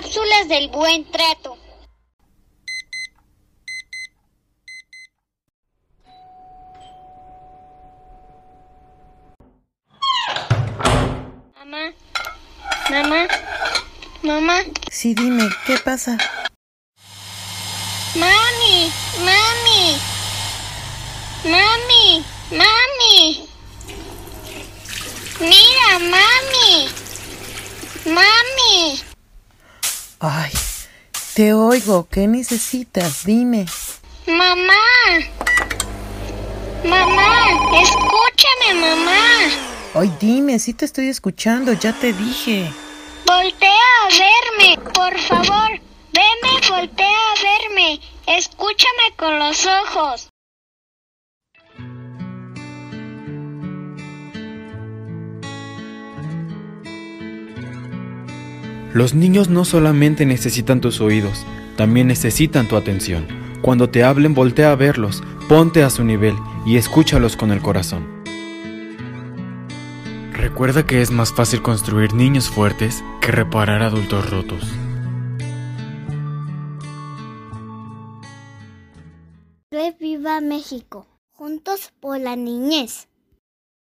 Cápsulas del buen trato. Mamá, mamá, mamá, Sí, dime, ¿qué pasa? mami, mami, mami, mami. Mira, mami, mami. Ay, te oigo, ¿qué necesitas? Dime. Mamá. Mamá, escúchame, mamá. Ay, dime, sí te estoy escuchando, ya te dije. Voltea a verme, por favor. Veme, voltea a verme. Escúchame con los ojos. Los niños no solamente necesitan tus oídos, también necesitan tu atención. Cuando te hablen, voltea a verlos, ponte a su nivel y escúchalos con el corazón. Recuerda que es más fácil construir niños fuertes que reparar adultos rotos. Viva México. Juntos por la niñez.